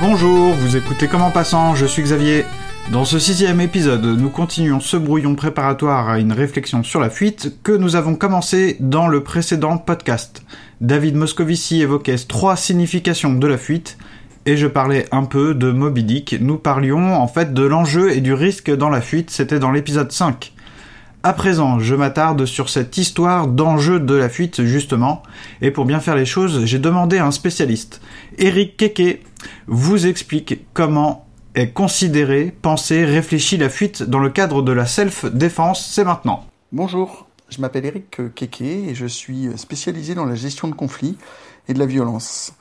Bonjour, vous écoutez Comment Passant, je suis Xavier. Dans ce sixième épisode, nous continuons ce brouillon préparatoire à une réflexion sur la fuite que nous avons commencé dans le précédent podcast. David Moscovici évoquait trois significations de la fuite, et je parlais un peu de Moby Dick. Nous parlions en fait de l'enjeu et du risque dans la fuite, c'était dans l'épisode 5. À présent, je m'attarde sur cette histoire d'enjeu de la fuite, justement, et pour bien faire les choses, j'ai demandé à un spécialiste. Eric Keke vous explique comment est considérée, pensée, réfléchie la fuite dans le cadre de la self-défense. C'est maintenant. Bonjour, je m'appelle Eric Keke et je suis spécialisé dans la gestion de conflits et de la violence.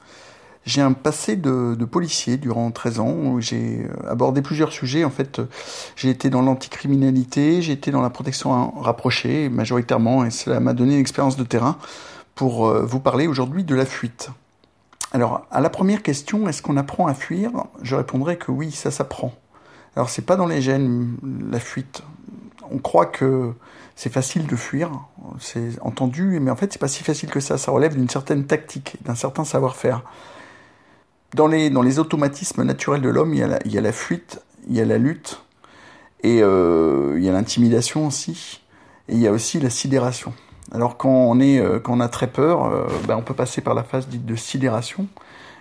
J'ai un passé de, de, policier durant 13 ans où j'ai abordé plusieurs sujets. En fait, j'ai été dans l'anticriminalité, j'ai été dans la protection rapprochée majoritairement et cela m'a donné une expérience de terrain pour euh, vous parler aujourd'hui de la fuite. Alors, à la première question, est-ce qu'on apprend à fuir? Je répondrai que oui, ça s'apprend. Alors, c'est pas dans les gènes la fuite. On croit que c'est facile de fuir, c'est entendu, mais en fait, c'est pas si facile que ça. Ça relève d'une certaine tactique, d'un certain savoir-faire. Dans les, dans les automatismes naturels de l'homme, il, il, y a la fuite, il y a la lutte, et euh, il y a l'intimidation aussi, et il y a aussi la sidération. Alors quand on, est, euh, quand on a très peur, euh, ben on peut passer par la phase dite de sidération,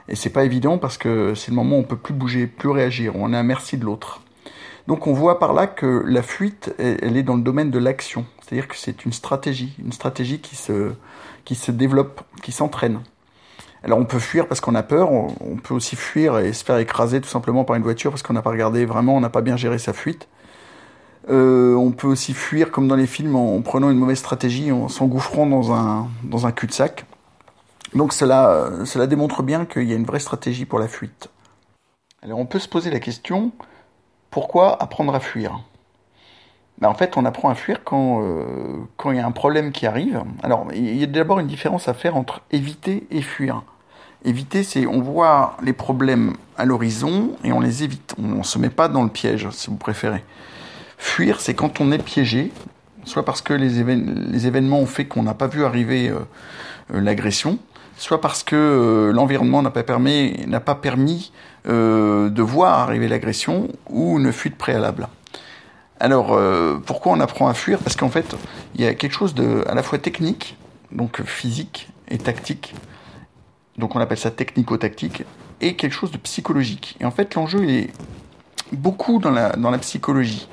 et c'est pas évident parce que c'est le moment où on peut plus bouger, plus réagir, on est à merci de l'autre. Donc on voit par là que la fuite, elle est dans le domaine de l'action, c'est-à-dire que c'est une stratégie, une stratégie qui se, qui se développe, qui s'entraîne. Alors on peut fuir parce qu'on a peur, on peut aussi fuir et se faire écraser tout simplement par une voiture parce qu'on n'a pas regardé vraiment, on n'a pas bien géré sa fuite. Euh, on peut aussi fuir comme dans les films en, prenant une mauvaise stratégie, en s'engouffrant dans un, cul-de-sac. Donc cela, cela démontre bien qu'il y a une vraie stratégie pour la fuite. Alors on peut se poser la question, pourquoi apprendre à fuir? Ben, En fait on apprend à fuir quand, euh, quand il y a un problème qui arrive. Alors il y a d'abord une différence à faire entre éviter et fuir. Éviter, c'est on voit les problèmes à l'horizon et on les évite. On ne se met pas dans le piège, si vous préférez. Fuir, c'est quand on est piégé, soit parce que les, événements ont fait qu'on n'a pas vu arriver euh, euh, l'agression, soit parce que euh, l'environnement n'a pas permis, de voir arriver l'agression ou une fuite préalable. Alors, pourquoi on apprend à fuir? Parce qu'en fait, il y a quelque chose de à la fois technique, donc physique et tactique, donc on appelle ça technico-tactique, et quelque chose de psychologique. Et en fait, l'enjeu est beaucoup dans la psychologie.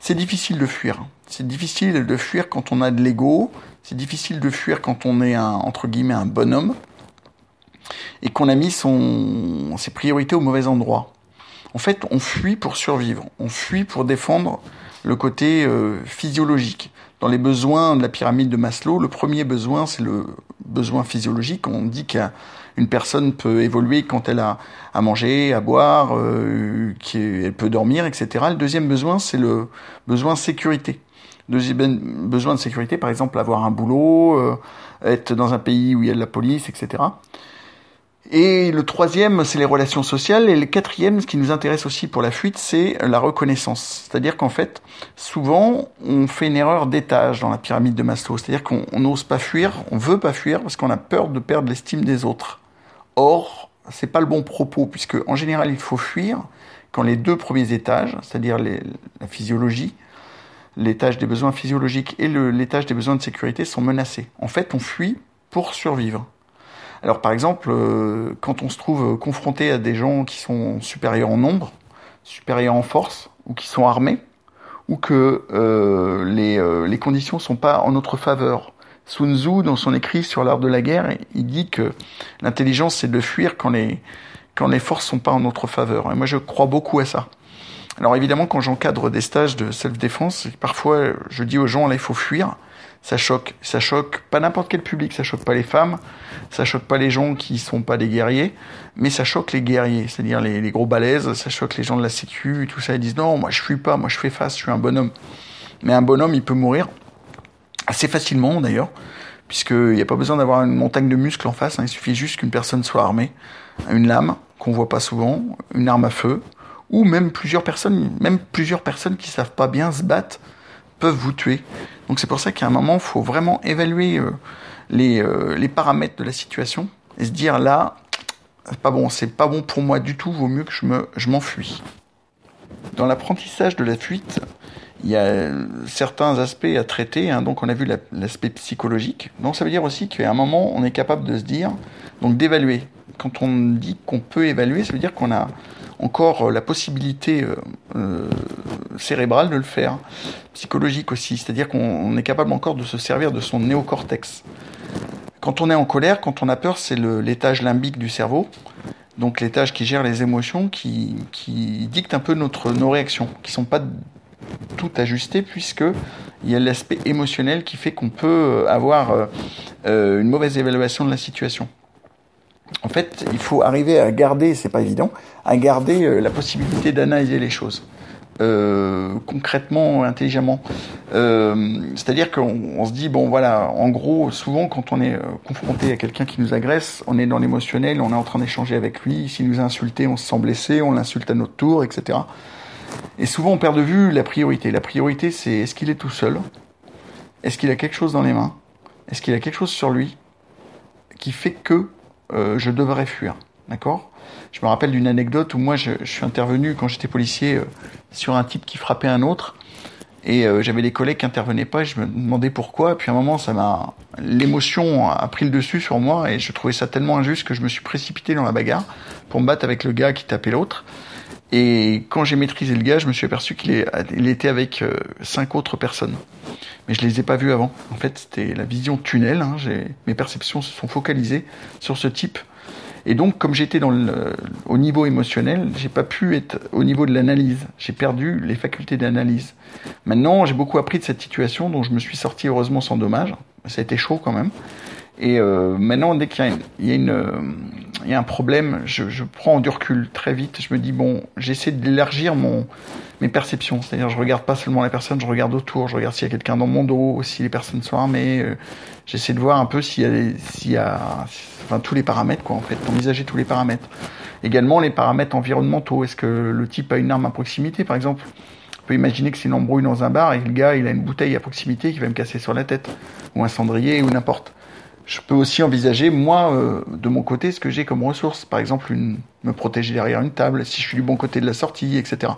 C'est difficile de fuir. C'est difficile de fuir quand on a de l'ego. C'est difficile de fuir quand on est un, entre guillemets, un bonhomme. Et qu'on a mis ses priorités au mauvais endroit. En fait, on fuit pour survivre. On fuit pour défendre le côté euh, physiologique. Dans les besoins de la pyramide de Maslow, le premier besoin, c'est le besoin physiologique. On dit qu'une personne peut évoluer quand elle a à manger, à boire, euh, qu'elle peut dormir, etc. Le deuxième besoin, c'est le besoin sécurité. Deuxième besoin de sécurité, par exemple, avoir un boulot, euh, être dans un pays où il y a de la police, etc. Et le troisième, c'est les relations sociales. Et le quatrième, ce qui nous intéresse aussi pour la fuite, c'est la reconnaissance. C'est-à-dire qu'en fait, souvent, on fait une erreur d'étage dans la pyramide de Maslow. C'est-à-dire qu'on n'ose pas fuir, on veut pas fuir parce qu'on a peur de perdre l'estime des autres. Or, c'est pas le bon propos, puisque en général, il faut fuir quand les deux premiers étages, c'est-à-dire la physiologie, l'étage des besoins physiologiques et l'étage des besoins de sécurité sont menacés. En fait, on fuit pour survivre. Alors par exemple, euh, quand on se trouve confronté à des gens qui sont supérieurs en nombre, supérieurs en force, ou qui sont armés, ou que euh, les, euh, les conditions sont pas en notre faveur. Sun Tzu, dans son écrit sur l'art de la guerre, il dit que l'intelligence c'est de fuir quand les, quand les forces sont pas en notre faveur. Et moi je crois beaucoup à ça. Alors évidemment, quand j'encadre des stages de self-défense, parfois je dis aux gens là il faut fuir. Ça choque, ça choque pas n'importe quel public, ça choque pas les femmes, ça choque pas les gens qui sont pas des guerriers, mais ça choque les guerriers, c'est-à-dire les, gros balaises, ça choque les gens de la sécu, tout ça, ils disent non, moi je fuis pas, moi je fais face, je suis un bonhomme. Mais un bonhomme, il peut mourir assez facilement d'ailleurs, puisqu'il n'y a pas besoin d'avoir une montagne de muscles en face, hein, il suffit juste qu'une personne soit armée, une lame qu'on voit pas souvent, une arme à feu, ou même plusieurs personnes, même plusieurs personnes qui savent pas bien se battre peuvent vous tuer. Donc c'est pour ça qu'à un moment, il faut vraiment évaluer euh, les, euh, les paramètres de la situation et se dire là, c'est pas bon, c'est pas bon pour moi du tout, vaut mieux que je me, je m'enfuis. Dans l'apprentissage de la fuite, il y a certains aspects à traiter. Hein. donc on a vu l'aspect psychologique. Donc ça veut dire aussi qu'à un moment, on est capable de se dire, donc d'évaluer. Quand on dit qu'on peut évaluer, ça veut dire qu'on a encore la possibilité euh, euh, cérébrale de le faire, psychologique aussi, c'est-à-dire qu'on est capable encore de se servir de son néocortex. Quand on est en colère, quand on a peur, c'est l'étage limbique du cerveau, donc l'étage qui gère les émotions, qui, dicte un peu notre, nos réactions, qui sont pas tout ajustées puisque il y a l'aspect émotionnel qui fait qu'on peut avoir euh, une mauvaise évaluation de la situation en fait, il faut arriver à garder, c'est pas évident, à garder euh, la possibilité d'analyser les choses. Euh, concrètement, intelligemment. Euh, c'est-à-dire qu'on se dit, bon voilà, en gros, souvent quand on est confronté à quelqu'un qui nous agresse, on est dans l'émotionnel, on est en train d'échanger avec lui, s'il nous a insulté, on se sent blessé, on l'insulte à notre tour, etc. Et souvent on perd de vue la priorité. La priorité c'est est-ce qu'il est tout seul? Est-ce qu'il a quelque chose dans les mains? Est-ce qu'il a quelque chose sur lui qui fait que euh, je devrais fuir? D'accord? Je me rappelle d'une anecdote où moi je, suis intervenu quand j'étais policier euh, sur un type qui frappait un autre et euh, j'avais des collègues qui intervenaient pas et je me demandais pourquoi. Et puis à un moment, ça m'a l'émotion a pris le dessus sur moi et je trouvais ça tellement injuste que je me suis précipité dans la bagarre pour me battre avec le gars qui tapait l'autre. Et quand j'ai maîtrisé le gars, je me suis aperçu qu'il il était avec cinq autres personnes. Mais je les ai pas vus avant. En fait, c'était la vision tunnel. Hein. Mes perceptions se sont focalisées sur ce type. Et donc, comme j'étais au niveau émotionnel, j'ai pas pu être au niveau de l'analyse. J'ai perdu les facultés d'analyse. Maintenant, j'ai beaucoup appris de cette situation, dont je me suis sorti heureusement sans dommage. Ça a été chaud quand même. Et euh, maintenant, dès qu'il y, y, y, a un problème, je, je, prends du recul très vite. Je me dis, bon, j'essaie d'élargir mon, mes perceptions. C'est-à-dire, je regarde pas seulement la personne, je regarde autour, je regarde s'il y a quelqu'un dans mon dos, si les personnes sont armées. Euh, j'essaie de voir un peu s'il y a, s'il y a enfin, tous les paramètres, quoi, en fait, envisager tous les paramètres. Également, les paramètres environnementaux. Est-ce que le type a une arme à proximité, par exemple? On peut imaginer que c'est une embrouille dans un bar et le gars, il a une bouteille à proximité qui va me casser sur la tête, ou un cendrier, ou n'importe je peux aussi envisager, moi, euh, de mon côté, ce que j'ai comme ressource. Par exemple, me protéger derrière une table, si je suis du bon côté de la sortie, etc.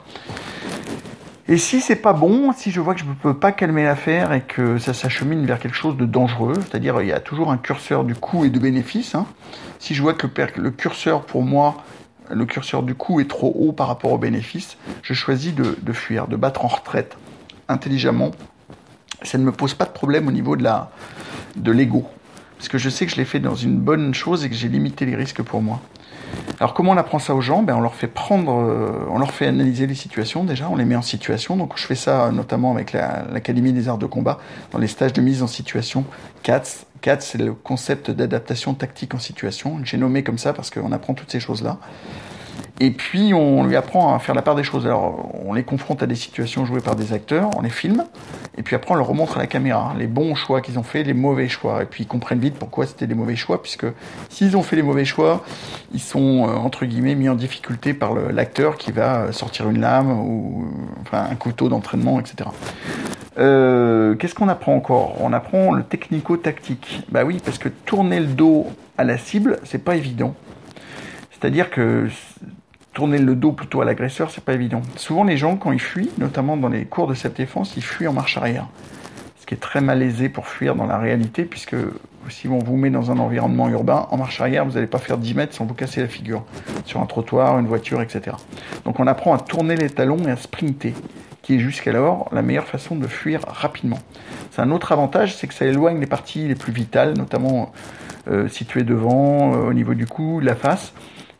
Et si c'est pas bon, si je vois que je ne peux pas calmer l'affaire et que ça s'achemine vers quelque chose de dangereux, c'est-à-dire il y a toujours un curseur du coût et de bénéfice. Hein. Si je vois que le curseur pour moi, le curseur du coût est trop haut par rapport au bénéfice, je choisis de, de fuir, de battre en retraite intelligemment. Ça ne me pose pas de problème au niveau de de l'ego parce que je sais que je l'ai fait dans une bonne chose et que j'ai limité les risques pour moi. Alors comment on apprend ça aux gens? Ben, On leur fait prendre, euh, on leur fait analyser les situations déjà, on les met en situation. Donc je fais ça notamment avec l'Académie des arts de combat, dans les stages de mise en situation CATS. CATS, c'est le concept d'adaptation tactique en situation. J'ai nommé comme ça parce qu'on apprend toutes ces choses-là. Et puis on lui apprend à faire la part des choses. Alors on les confronte à des situations jouées par des acteurs, on les filme, et puis après on leur remontre à la caméra les bons choix qu'ils ont fait, les mauvais choix. Et puis ils comprennent vite pourquoi c'était des mauvais choix, puisque s'ils ont fait les mauvais choix, ils sont euh, entre guillemets mis en difficulté par l'acteur qui va sortir une lame ou enfin, un couteau d'entraînement, etc. Euh, Qu'est-ce qu'on apprend encore? On apprend le technico-tactique. Bah oui, parce que tourner le dos à la cible, c'est pas évident. C'est-à-dire que tourner le dos plutôt à l'agresseur, c'est pas évident. Souvent, les gens, quand ils fuient, notamment dans les cours de cette défense, ils fuient en marche arrière. Ce qui est très malaisé pour fuir dans la réalité, puisque si on vous met dans un environnement urbain, en marche arrière, vous n'allez pas faire 10 mètres sans vous casser la figure. Sur un trottoir, une voiture, etc. Donc on apprend à tourner les talons et à sprinter, qui est jusqu'alors la meilleure façon de fuir rapidement. C'est un autre avantage, c'est que ça éloigne les parties les plus vitales, notamment euh, situées devant, euh, au niveau du cou, de la face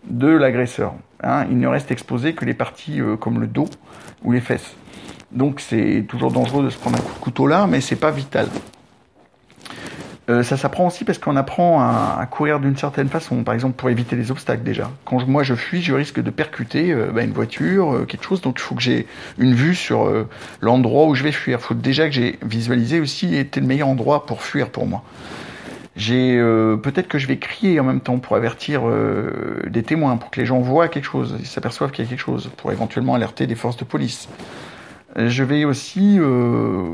de l'agresseur. Hein. il ne reste exposé que les parties euh, comme le dos ou les fesses. Donc c'est toujours dangereux de se prendre un coup de couteau là, mais c'est pas vital. Euh, ça s'apprend aussi parce qu'on apprend à, courir d'une certaine façon. Par exemple, pour éviter les obstacles déjà. Quand moi je fuis, je risque de percuter euh, bah, une voiture, quelque chose. Donc il faut que j'ai une vue sur l'endroit où je vais fuir. Il faut déjà que j'ai visualisé aussi était le meilleur endroit pour fuir pour moi. J'ai peut-être que je vais crier en même temps pour avertir des témoins, pour que les gens voient quelque chose, ils s'aperçoivent qu'il y a quelque chose, pour éventuellement alerter des forces de police. Je vais aussi euh,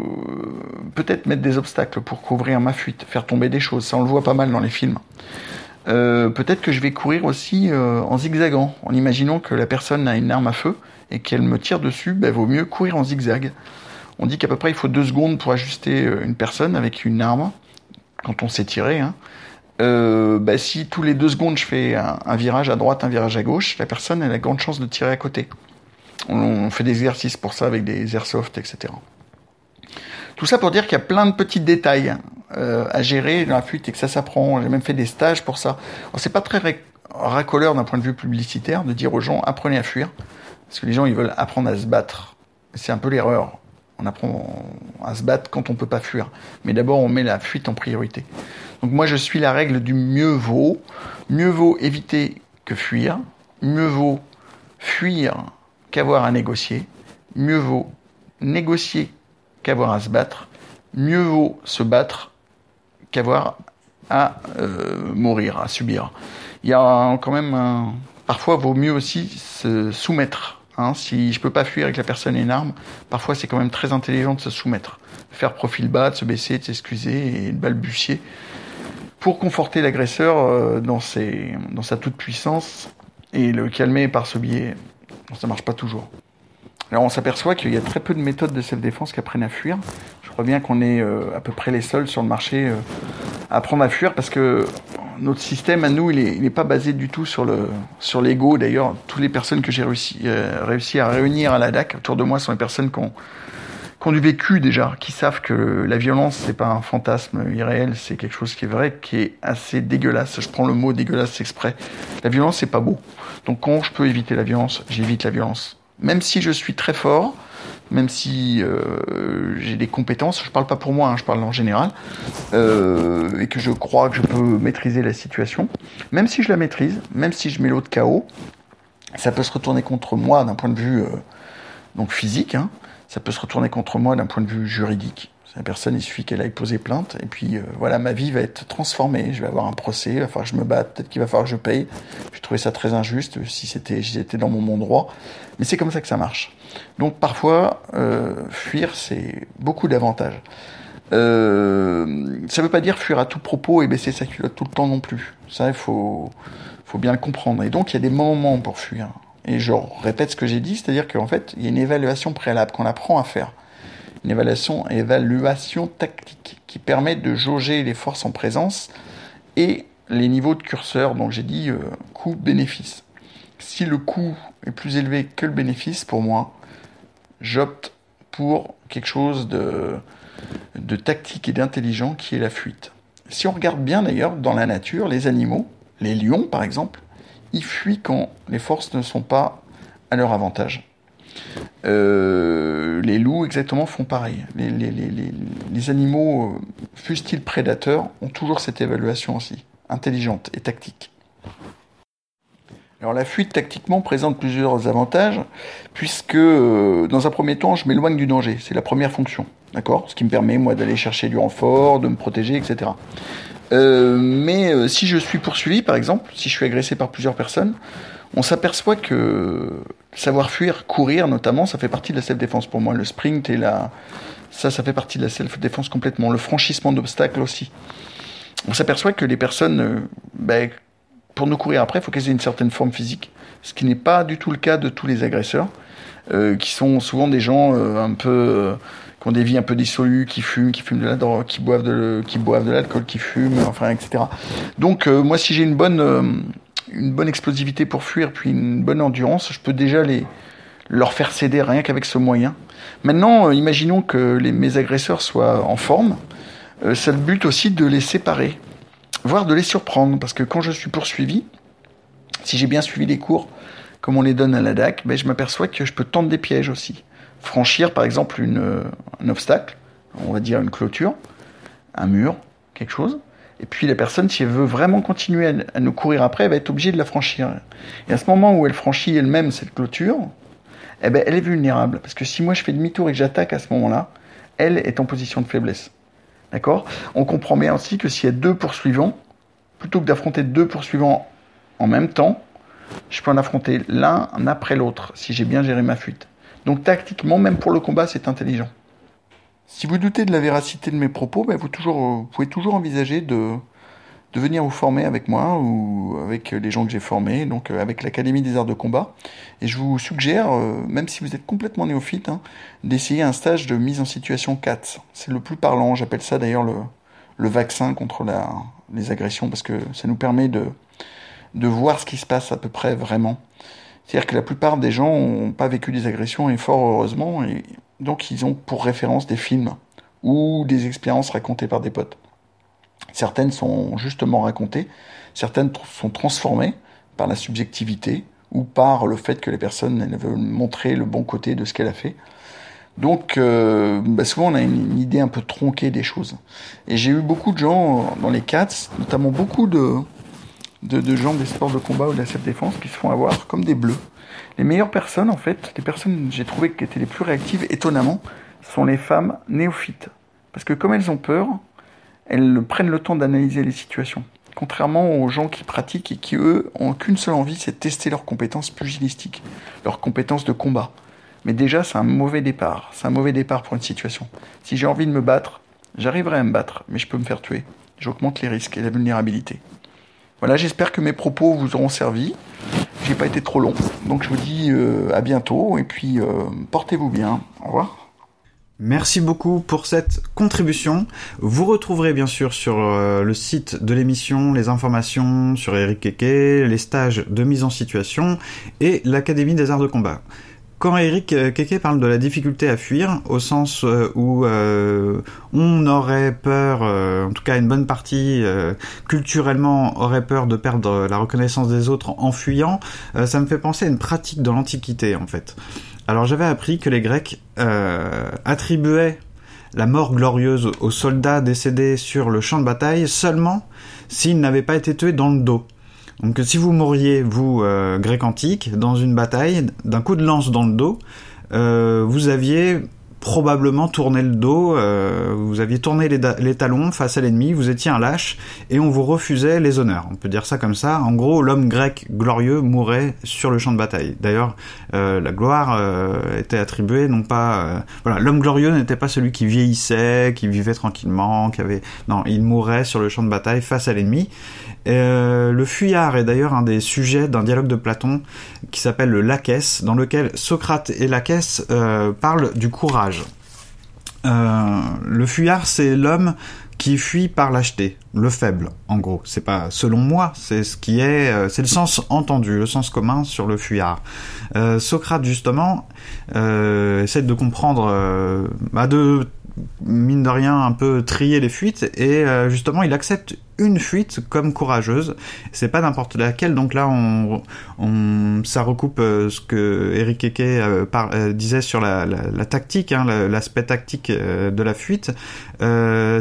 peut-être mettre des obstacles pour couvrir ma fuite, faire tomber des choses. Ça, on le voit pas mal dans les films. Euh, peut-être que je vais courir aussi euh, en zigzagant, en imaginant que la personne a une arme à feu et qu'elle me tire dessus. Ben, vaut mieux courir en zigzag. On dit qu'à peu près il faut deux secondes pour ajuster une personne avec une arme quand on s'est tiré. Hein. Ben, si tous les deux secondes je fais un, un, virage à droite, un virage à gauche, la personne elle a grande chance de tirer à côté. On, fait des exercices pour ça avec des airsoft, etc. Tout ça pour dire qu'il y a plein de petits détails euh, à gérer dans la fuite et que ça s'apprend. J'ai même fait des stages pour ça. C'est pas très racoleur d'un point de vue publicitaire de dire aux gens apprenez à fuir, parce que les gens ils veulent apprendre à se battre. C'est un peu l'erreur. On apprend à se battre quand on peut pas fuir. Mais d'abord on met la fuite en priorité. Donc moi je suis la règle du mieux vaut. Mieux vaut éviter que fuir. Mieux vaut fuir qu'avoir à négocier. Mieux vaut négocier qu'avoir à se battre. Mieux vaut se battre qu'avoir à euh, mourir, à subir. Il y a quand même un... Parfois, vaut mieux aussi se soumettre. Hein. Si je peux pas fuir avec la personne et une arme, parfois c'est quand même très intelligent de se soumettre, de faire profil bas, de se baisser, de s'excuser et de balbutier pour conforter l'agresseur euh, dans, sa toute puissance et le calmer par ce biais ça marche pas toujours. Alors on s'aperçoit qu'il y a très peu de méthodes de self-défense qui apprennent à fuir. Je crois bien qu'on est euh, à peu près les seuls sur le marché euh, à apprendre à fuir parce que notre système à nous, il n'est pas basé du tout sur le sur l'ego. D'ailleurs, toutes les personnes que j'ai réussi, euh, réussi à réunir à la DAC autour de moi sont les personnes qui ont, qui ont du vécu déjà, qui savent que la violence c'est pas un fantasme irréel, c'est quelque chose qui est vrai, qui est assez dégueulasse. Je prends le mot dégueulasse exprès. La violence c'est pas beau. Donc quand je peux éviter la violence, j'évite la violence. Même si je suis très fort, même si euh, j'ai des compétences, je parle pas pour moi, hein, je parle en général, euh, et que je crois que je peux maîtriser la situation, même si je la maîtrise, même si je mets l'autre KO, ça peut se retourner contre moi d'un point de vue euh, donc physique, hein, ça peut se retourner contre moi d'un point de vue juridique. La personne, il suffit qu'elle aille poser plainte, et puis euh, voilà, ma vie va être transformée. Je vais avoir un procès, il va falloir que je me batte, peut-être qu'il va falloir que je paye. Je trouvais ça très injuste si c'était, j'étais dans mon bon droit. Mais c'est comme ça que ça marche. Donc parfois, euh, fuir, c'est beaucoup d'avantages. Euh, ça ne veut pas dire fuir à tout propos et baisser sa culotte tout le temps non plus. Ça, il faut, faut bien le comprendre. Et donc, il y a des moments pour fuir. Et je répète ce que j'ai dit, c'est-à-dire qu'en fait, il y a une évaluation préalable qu'on apprend à faire une évaluation, évaluation tactique qui permet de jauger les forces en présence et les niveaux de curseur. Donc j'ai dit euh, coût-bénéfice. Si le coût est plus élevé que le bénéfice, pour moi, j'opte pour quelque chose de, de tactique et d'intelligent qui est la fuite. Si on regarde bien d'ailleurs dans la nature, les animaux, les lions par exemple, ils fuient quand les forces ne sont pas à leur avantage. Euh, les loups, exactement, font pareil. Les, animaux, euh, fussent-ils prédateurs, ont toujours cette évaluation aussi, intelligente et tactique. Alors la fuite tactiquement présente plusieurs avantages, puisque euh, dans un premier temps, je m'éloigne du danger. C'est la première fonction, d'accord? Ce qui me permet, moi, d'aller chercher du renfort, de me protéger, etc. Euh, mais si je suis poursuivi, par exemple, si je suis agressé par plusieurs personnes, on s'aperçoit que savoir fuir, courir notamment, ça fait partie de la self-défense pour moi. Le sprint et la... Ça, ça fait partie de la self-défense complètement. Le franchissement d'obstacles aussi. On s'aperçoit que les personnes, euh, ben, pour nous courir après, il faut qu'elles aient une certaine forme physique, ce qui n'est pas du tout le cas de tous les agresseurs, euh, qui sont souvent des gens euh, un peu... qui ont des vies un peu dissolues, qui fument, qui fument de la drogue, qui boivent de, qui boivent de l'alcool, qui fument, enfin, etc. Donc, moi, si j'ai une bonne une bonne explosivité pour fuir, puis une bonne endurance, je peux déjà les, leur faire céder rien qu'avec ce moyen. Maintenant, euh, imaginons que les, mes agresseurs soient en forme. Euh, c'est le but aussi de les séparer, voire de les surprendre, parce que quand je suis poursuivi, si j'ai bien suivi les cours comme on les donne à la DAC, ben, je m'aperçois que je peux tendre des pièges aussi. Franchir par exemple une, un obstacle, on va dire une clôture, un mur, quelque chose, Et puis la personne, si elle veut vraiment continuer à, nous courir après, elle va être obligée de la franchir. Et à ce moment où elle franchit elle-même cette clôture, eh ben, elle est vulnérable. Parce que si moi je fais demi-tour et que j'attaque à ce moment-là, elle est en position de faiblesse. D'accord? On comprend bien aussi que s'il y a deux poursuivants, plutôt que d'affronter deux poursuivants en même temps, je peux en affronter l'un après l'autre si j'ai bien géré ma fuite. Donc tactiquement, même pour le combat, c'est intelligent. Si vous doutez de la véracité de mes propos, ben vous, toujours, vous pouvez toujours envisager de, de venir vous former avec moi ou avec les gens que j'ai formés, donc euh, avec l'Académie des arts de combat. Et je vous suggère, euh, même si vous êtes complètement néophyte, hein, d'essayer un stage de mise en situation 4. C'est le plus parlant, j'appelle ça d'ailleurs le, le vaccin contre la, les agressions, parce que ça nous permet de, de voir ce qui se passe à peu près vraiment. C'est-à-dire que la plupart des gens n'ont pas vécu des agressions, et fort heureusement, et donc ils ont pour référence des films ou des expériences racontées par des potes. Certaines sont justement racontées, certaines sont transformées par la subjectivité ou par le fait que les personnes veulent montrer le bon côté de ce qu'elle a fait. Donc, euh, bah, souvent on a une, idée un peu tronquée des choses. Et j'ai eu beaucoup de gens dans les cats, notamment beaucoup de, de, gens des sports de combat ou de la self-défense qui se font avoir comme des bleus. Les meilleures personnes, en fait, les personnes que j'ai trouvées qui étaient les plus réactives, étonnamment, sont les femmes néophytes. Parce que comme elles ont peur, elles prennent le temps d'analyser les situations. Contrairement aux gens qui pratiquent et qui, eux, ont qu'une seule envie, c'est de tester leurs compétences pugilistiques, leurs compétences de combat. Mais déjà, c'est un mauvais départ. C'est un mauvais départ pour une situation. Si j'ai envie de me battre, j'arriverai à me battre, mais je peux me faire tuer. J'augmente les risques et la vulnérabilité. Voilà, j'espère que mes propos vous auront servi. J'ai pas été trop long. Donc je vous dis euh, à bientôt et puis euh, portez-vous bien. Au revoir. Merci beaucoup pour cette contribution. Vous retrouverez bien sûr sur euh, le site de l'émission les informations sur Eric Keke, les stages de mise en situation et l'Académie des arts de combat. Quand Eric Keke parle de la difficulté à fuir, au sens euh, où euh, on aurait peur, en tout cas une bonne partie culturellement aurait peur de perdre la reconnaissance des autres en fuyant, ça me fait penser à une pratique de l'Antiquité en fait. Alors j'avais appris que les Grecs euh, attribuaient la mort glorieuse aux soldats décédés sur le champ de bataille seulement s'ils n'avaient pas été tués dans le dos. Donc si vous mouriez, vous, euh, grec antique, dans une bataille, d'un coup de lance dans le dos, euh, vous aviez probablement tourné le dos, euh, vous aviez tourné les, talons face à l'ennemi, vous étiez un lâche et on vous refusait les honneurs. On peut dire ça comme ça. En gros, l'homme grec glorieux mourait sur le champ de bataille. D'ailleurs, la gloire était attribuée non pas, voilà, l'homme glorieux n'était pas celui qui vieillissait, qui vivait tranquillement, qui avait, non, il mourait sur le champ de bataille face à l'ennemi. Euh, le fuyard est d'ailleurs un des sujets d'un dialogue de Platon qui s'appelle le Laquès, dans lequel Socrate et Laquès euh, parlent du courage. Euh, le fuyard, c'est l'homme qui fuit par lâcheté, le faible, en gros. C'est pas selon moi, c'est ce qui est, euh, c'est le sens entendu, le sens commun sur le fuyard. Socrate justement essaie de comprendre, bah de mine de rien un peu trier les fuites. Et euh, justement il accepte une fuite comme courageuse. C'est pas n'importe laquelle. Donc là on, on ça recoupe euh, ce que Eric Eke euh, disait sur la, tactique hein, l'aspect tactique de la fuite.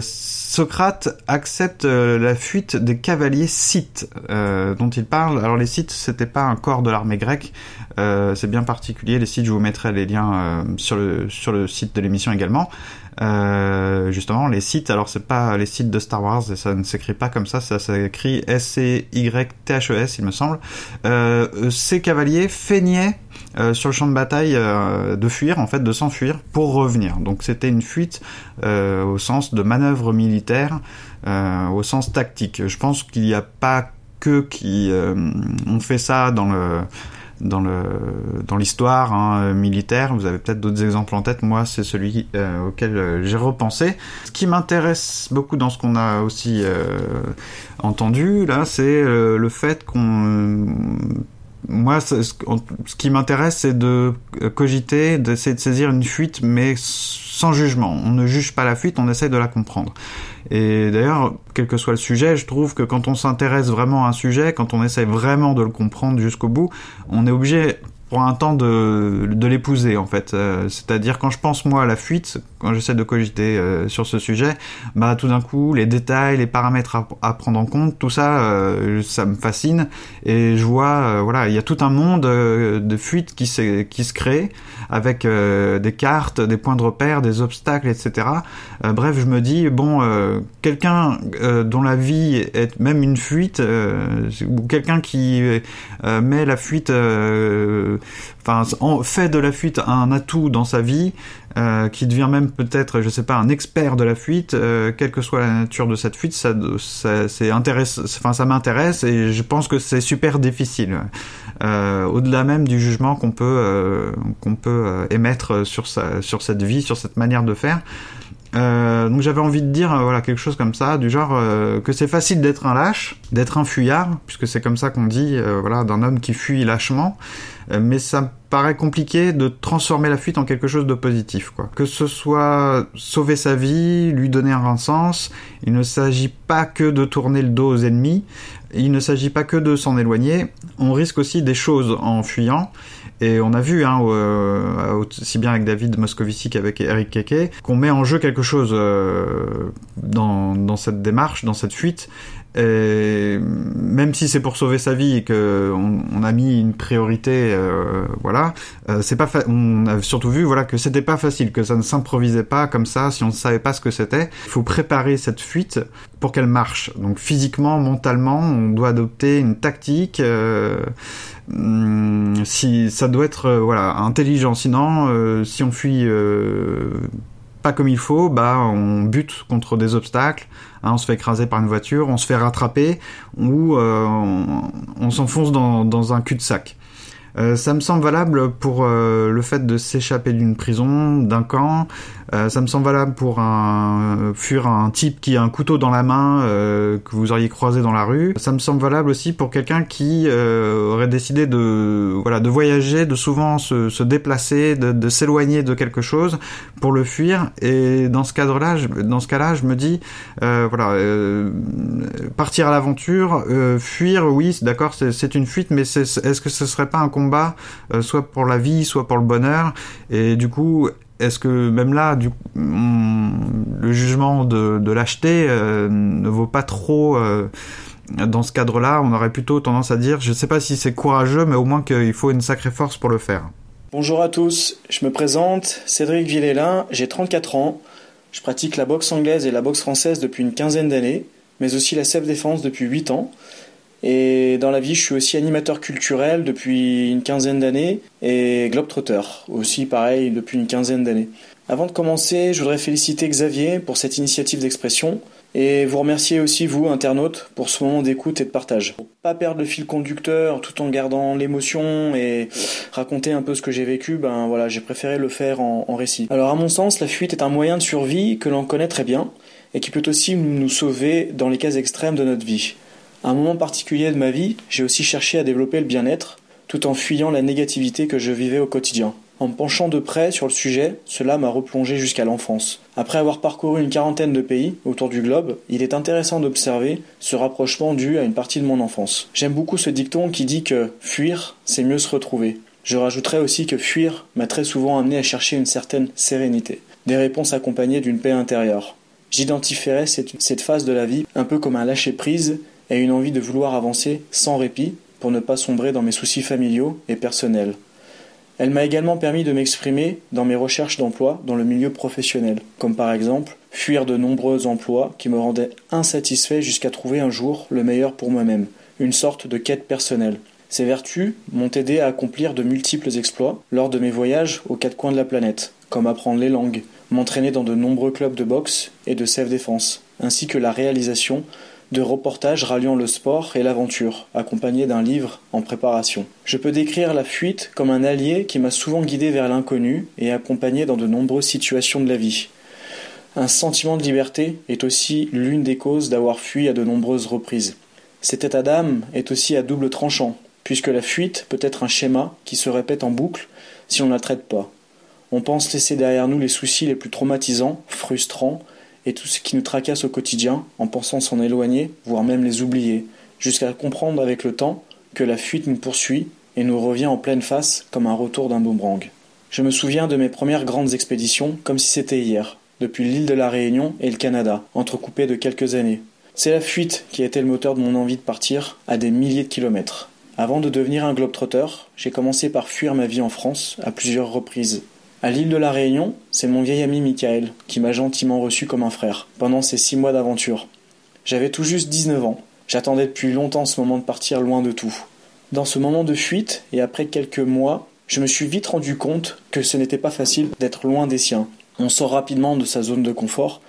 Socrate accepte la fuite des cavaliers scythes dont il parle. Alors les scythes c'était pas un corps de l'armée grecque. C'est bien particulier. Les sites je vous mettrai les liens sur le sur le site de l'émission également. euh, justement, les sites, alors c'est pas les sites de Star Wars, ça ne s'écrit pas comme ça, ça s'écrit S-C-Y-T-H-E-S, e il me semble. Euh, ces cavaliers feignaient euh, sur le champ de bataille euh, de fuir, en fait, de s'enfuir pour revenir. Donc c'était une fuite euh, au sens de manœuvre militaire, au sens tactique. Je pense qu'il n'y a pas que qui ont fait ça dans le dans le dans l'histoire hein, militaire. Vous avez peut-être d'autres exemples en tête. Moi, c'est celui euh, auquel euh, j'ai repensé. Ce qui m'intéresse beaucoup dans ce qu'on a aussi euh, entendu là, c'est le fait qu'on moi, ce, qui m'intéresse, c'est de cogiter, d'essayer de saisir une fuite, mais sans jugement. On ne juge pas la fuite, on essaie de la comprendre. Et d'ailleurs, quel que soit le sujet, je trouve que quand on s'intéresse vraiment à un sujet, quand on essaie vraiment de le comprendre jusqu'au bout, on est obligé pour un temps de, de l'épouser en fait. Euh, c'est-à-dire quand je pense moi à la fuite, quand j'essaie de cogiter euh, sur ce sujet, bah tout d'un coup les détails, les paramètres à, prendre en compte, tout ça, euh, ça me fascine et je vois, euh, voilà, il y a tout un monde de fuites qui, qui se crée avec des cartes, des points de repère, des obstacles, etc. bref, je me dis bon, quelqu'un dont la vie est même une fuite ou quelqu'un qui met la fuite, enfin fait de la fuite un atout dans sa vie. Euh, qui devient même peut-être, je sais pas, un expert de la fuite, euh, quelle que soit la nature de cette fuite, ça, ça, c'est enfin, ça m'intéresse et je pense que c'est super difficile. Euh, au-delà même du jugement qu'on peut, qu'on peut émettre sur, sur cette vie, sur cette manière de faire. Donc j'avais envie de dire voilà quelque chose comme ça du genre que c'est facile d'être un lâche, d'être un fuyard puisque c'est comme ça qu'on dit voilà d'un homme qui fuit lâchement mais ça paraît compliqué de transformer la fuite en quelque chose de positif. Quoi. Que ce soit sauver sa vie, lui donner un sens, il ne s'agit pas que de tourner le dos aux ennemis, il ne s'agit pas que de s'en éloigner, on risque aussi des choses en fuyant. Et on a vu, hein, euh, aussi bien avec David Moscovici qu'avec Eric Keke, qu'on met en jeu quelque chose euh, dans cette démarche, dans cette fuite, et même si c'est pour sauver sa vie et que on, a mis une priorité, euh, voilà, euh, c'est pas. On a surtout vu, voilà, que c'était pas facile, que ça ne s'improvisait pas comme ça si on ne savait pas ce que c'était. Il faut préparer cette fuite pour qu'elle marche. Donc physiquement, mentalement, on doit adopter une tactique. Euh, hmm, si ça doit être voilà intelligent. Sinon, si on fuit pas comme il faut, bah on bute contre des obstacles, hein, on se fait écraser par une voiture, on se fait rattraper ou euh, on, s'enfonce dans, dans, un cul-de-sac. Euh, ça me semble valable pour euh, le fait de s'échapper d'une prison, d'un camp, euh, ça me semble valable pour un fuir un type qui a un couteau dans la main euh, que vous auriez croisé dans la rue. Ça me semble valable aussi pour quelqu'un qui euh, aurait décidé de voilà de voyager, de souvent se, se déplacer, de, de s'éloigner de quelque chose pour le fuir. Et dans ce cadre-là, dans ce cas-là, je me dis voilà partir à l'aventure, fuir, oui, d'accord, c'est une fuite, mais est-ce que ce serait pas un combat soit pour la vie, soit pour le bonheur. Et du coup, est-ce que même là, du, le jugement de, de lâcheté euh, ne vaut pas trop euh, dans ce cadre-là? On aurait plutôt tendance à dire, je ne sais pas si c'est courageux, mais au moins qu'il faut une sacrée force pour le faire. Bonjour à tous, je me présente, Cédric Villélin, j'ai 34 ans, je pratique la boxe anglaise et la boxe française depuis une quinzaine d'années, mais aussi la self-défense depuis 8 ans. Et dans la vie, je suis aussi animateur culturel depuis une quinzaine d'années et globetrotter aussi pareil depuis une quinzaine d'années. Avant de commencer, je voudrais féliciter Xavier pour cette initiative d'expression et vous remercier aussi vous, internautes, pour ce moment d'écoute et de partage. Pour pas perdre le fil conducteur tout en gardant l'émotion et raconter un peu ce que j'ai vécu, ben voilà, j'ai préféré le faire en, en récit. Alors à mon sens, la fuite est un moyen de survie que l'on connaît très bien et qui peut aussi nous sauver dans les cas extrêmes de notre vie. À un moment particulier de ma vie, j'ai aussi cherché à développer le bien-être, tout en fuyant la négativité que je vivais au quotidien. En me penchant de près sur le sujet, cela m'a replongé jusqu'à l'enfance. Après avoir parcouru une quarantaine de pays autour du globe, il est intéressant d'observer ce rapprochement dû à une partie de mon enfance. J'aime beaucoup ce dicton qui dit que fuir, c'est mieux se retrouver. Je rajouterais aussi que fuir m'a très souvent amené à chercher une certaine sérénité, des réponses accompagnées d'une paix intérieure. J'identifierais cette, cette phase de la vie un peu comme un lâcher-prise et une envie de vouloir avancer sans répit pour ne pas sombrer dans mes soucis familiaux et personnels. Elle m'a également permis de m'exprimer dans mes recherches d'emploi dans le milieu professionnel, comme par exemple fuir de nombreux emplois qui me rendaient insatisfait jusqu'à trouver un jour le meilleur pour moi-même, une sorte de quête personnelle. Ces vertus m'ont aidé à accomplir de multiples exploits lors de mes voyages aux quatre coins de la planète, comme apprendre les langues, m'entraîner dans de nombreux clubs de boxe et de self-défense, ainsi que la réalisation de reportages ralliant le sport et l'aventure, accompagné d'un livre en préparation. Je peux décrire la fuite comme un allié qui m'a souvent guidé vers l'inconnu et accompagné dans de nombreuses situations de la vie. Un sentiment de liberté est aussi l'une des causes d'avoir fui à de nombreuses reprises. Cet état d'âme est aussi à double tranchant, puisque la fuite peut être un schéma qui se répète en boucle si on ne la traite pas. On pense laisser derrière nous les soucis les plus traumatisants, frustrants, et tout ce qui nous tracasse au quotidien en pensant s'en éloigner, voire même les oublier, jusqu'à comprendre avec le temps que la fuite nous poursuit et nous revient en pleine face comme un retour d'un boomerang. Je me souviens de mes premières grandes expéditions comme si c'était hier, depuis l'île de la Réunion et le Canada, entrecoupées de quelques années. C'est la fuite qui a été le moteur de mon envie de partir à des milliers de kilomètres. Avant de devenir un globetrotter, j'ai commencé par fuir ma vie en France à plusieurs reprises. À l'île de la Réunion, c'est mon vieil ami Michael qui m'a gentiment reçu comme un frère pendant ces six mois d'aventure. J'avais tout juste 19 ans. J'attendais depuis longtemps ce moment de partir loin de tout. Dans ce moment de fuite, et après quelques mois, je me suis vite rendu compte que ce n'était pas facile d'être loin des siens. On sort rapidement de sa zone de confort.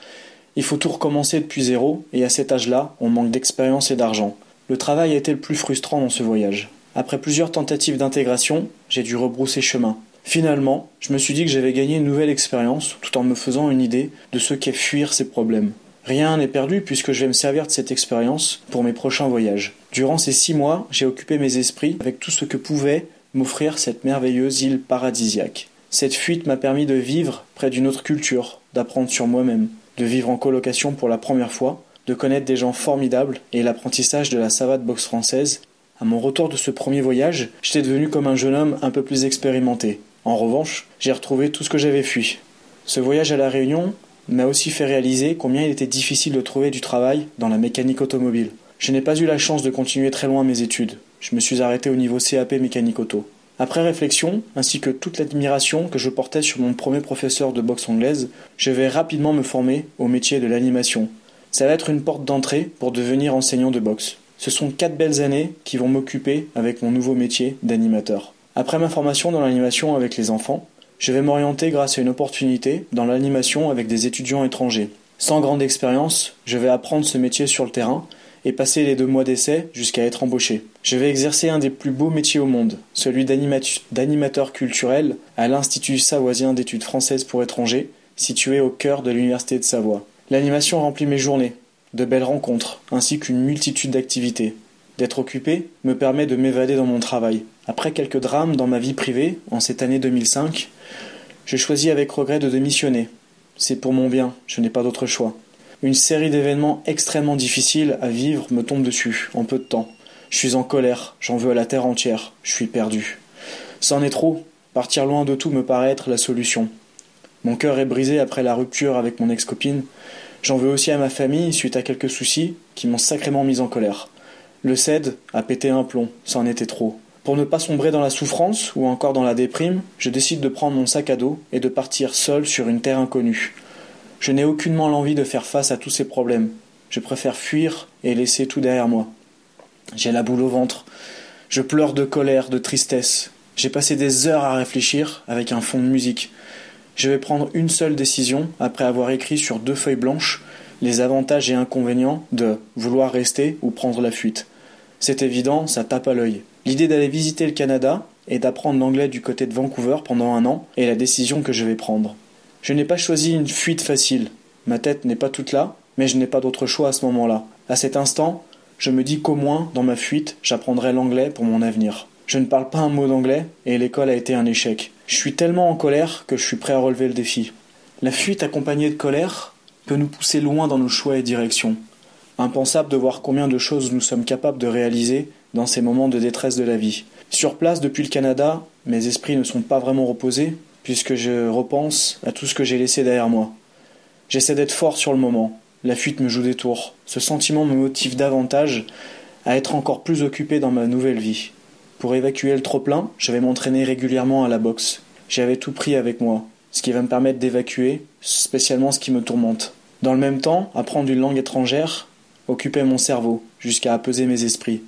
Il faut tout recommencer depuis zéro, et à cet âge-là, on manque d'expérience et d'argent. Le travail a été le plus frustrant dans ce voyage. Après plusieurs tentatives d'intégration, j'ai dû rebrousser chemin. Finalement, je me suis dit que j'avais gagné une nouvelle expérience tout en me faisant une idée de ce qu'est fuir ces problèmes. Rien n'est perdu puisque je vais me servir de cette expérience pour mes prochains voyages. Durant ces six mois, j'ai occupé mes esprits avec tout ce que pouvait m'offrir cette merveilleuse île paradisiaque. Cette fuite m'a permis de vivre près d'une autre culture, d'apprendre sur moi-même, de vivre en colocation pour la première fois, de connaître des gens formidables et l'apprentissage de la savate boxe française. À mon retour de ce premier voyage, j'étais devenu comme un jeune homme un peu plus expérimenté. En revanche, j'ai retrouvé tout ce que j'avais fui. Ce voyage à la Réunion m'a aussi fait réaliser combien il était difficile de trouver du travail dans la mécanique automobile. Je n'ai pas eu la chance de continuer très loin mes études. Je me suis arrêté au niveau CAP mécanique auto. Après réflexion, ainsi que toute l'admiration que je portais sur mon premier professeur de boxe anglaise, je vais rapidement me former au métier de l'animation, ça va être une porte d'entrée pour devenir enseignant de boxe. Ce sont quatre belles années qui vont m'occuper avec mon nouveau métier d'animateur. Après ma formation dans l'animation avec les enfants, je vais m'orienter grâce à une opportunité dans l'animation avec des étudiants étrangers. Sans grande expérience, je vais apprendre ce métier sur le terrain et passer les deux mois d'essai jusqu'à être embauché. Je vais exercer un des plus beaux métiers au monde, celui d'animateur culturel à l'Institut savoisien d'études françaises pour étrangers, situé au cœur de l'Université de Savoie. L'animation remplit mes journées, de belles rencontres, ainsi qu'une multitude d'activités. D'être occupé me permet de m'évader dans mon travail. Après quelques drames dans ma vie privée, en cette année 2005, je choisis avec regret de démissionner. C'est pour mon bien, je n'ai pas d'autre choix. Une série d'événements extrêmement difficiles à vivre me tombe dessus, en peu de temps. Je suis en colère, j'en veux à la terre entière, je suis perdu. C'en est trop, partir loin de tout me paraît être la solution. Mon cœur est brisé après la rupture avec mon ex-copine. J'en veux aussi à ma famille suite à quelques soucis qui m'ont sacrément mis en colère. Le CED a pété un plomb, c'en était trop. Pour ne pas sombrer dans la souffrance ou encore dans la déprime, je décide de prendre mon sac à dos et de partir seul sur une terre inconnue. Je n'ai aucunement l'envie de faire face à tous ces problèmes. Je préfère fuir et laisser tout derrière moi. J'ai la boule au ventre. Je pleure de colère, de tristesse. J'ai passé des heures à réfléchir avec un fond de musique. Je vais prendre une seule décision après avoir écrit sur deux feuilles blanches les avantages et inconvénients de vouloir rester ou prendre la fuite. C'est évident, ça tape à l'œil. L'idée d'aller visiter le Canada et d'apprendre l'anglais du côté de Vancouver pendant un an est la décision que je vais prendre. Je n'ai pas choisi une fuite facile. Ma tête n'est pas toute là, mais je n'ai pas d'autre choix à ce moment-là. À cet instant, je me dis qu'au moins, dans ma fuite, j'apprendrai l'anglais pour mon avenir. Je ne parle pas un mot d'anglais et l'école a été un échec. Je suis tellement en colère que je suis prêt à relever le défi. La fuite accompagnée de colère peut nous pousser loin dans nos choix et directions. Impensable de voir combien de choses nous sommes capables de réaliser dans ces moments de détresse de la vie. Sur place depuis le Canada, mes esprits ne sont pas vraiment reposés puisque je repense à tout ce que j'ai laissé derrière moi. J'essaie d'être fort sur le moment. La fuite me joue des tours. Ce sentiment me motive davantage à être encore plus occupé dans ma nouvelle vie. Pour évacuer le trop-plein, je vais m'entraîner régulièrement à la boxe. J'avais tout pris avec moi, ce qui va me permettre d'évacuer, spécialement ce qui me tourmente. Dans le même temps, apprendre une langue étrangère occupait mon cerveau, jusqu'à apaiser mes esprits.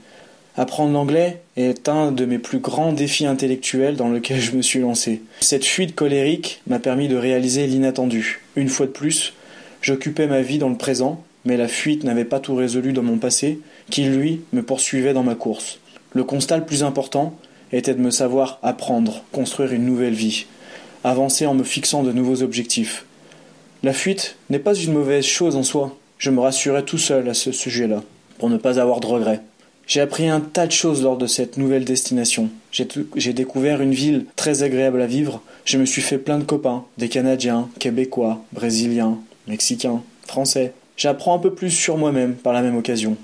Apprendre l'anglais est un de mes plus grands défis intellectuels dans lequel je me suis lancé. Cette fuite colérique m'a permis de réaliser l'inattendu. Une fois de plus, j'occupais ma vie dans le présent, mais la fuite n'avait pas tout résolu dans mon passé, qui lui me poursuivait dans ma course. Le constat le plus important était de me savoir apprendre, construire une nouvelle vie, avancer en me fixant de nouveaux objectifs. La fuite n'est pas une mauvaise chose en soi. Je me rassurais tout seul à ce sujet-là, pour ne pas avoir de regrets. J'ai appris un tas de choses lors de cette nouvelle destination. J'ai découvert une ville très agréable à vivre. Je me suis fait plein de copains, des Canadiens, Québécois, Brésiliens, Mexicains, Français. J'apprends un peu plus sur moi-même par la même occasion.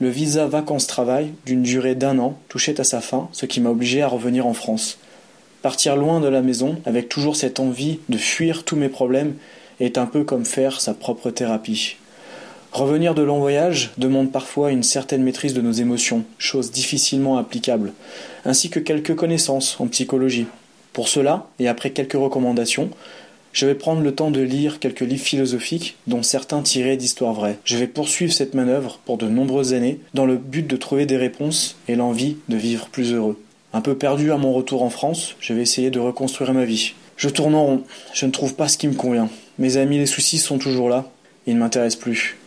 Le visa vacances-travail, d'une durée d'un an, touchait à sa fin, ce qui m'a obligé à revenir en France. Partir loin de la maison, avec toujours cette envie de fuir tous mes problèmes, est un peu comme faire sa propre thérapie. Revenir de long voyage demande parfois une certaine maîtrise de nos émotions, chose difficilement applicable, ainsi que quelques connaissances en psychologie. Pour cela, et après quelques recommandations, je vais prendre le temps de lire quelques livres philosophiques, dont certains tirés d'histoires vraies. Je vais poursuivre cette manœuvre pour de nombreuses années, dans le but de trouver des réponses et l'envie de vivre plus heureux. Un peu perdu à mon retour en France, je vais essayer de reconstruire ma vie. Je tourne en rond, je ne trouve pas ce qui me convient. Mes amis, les soucis sont toujours là, ils ne m'intéressent plus.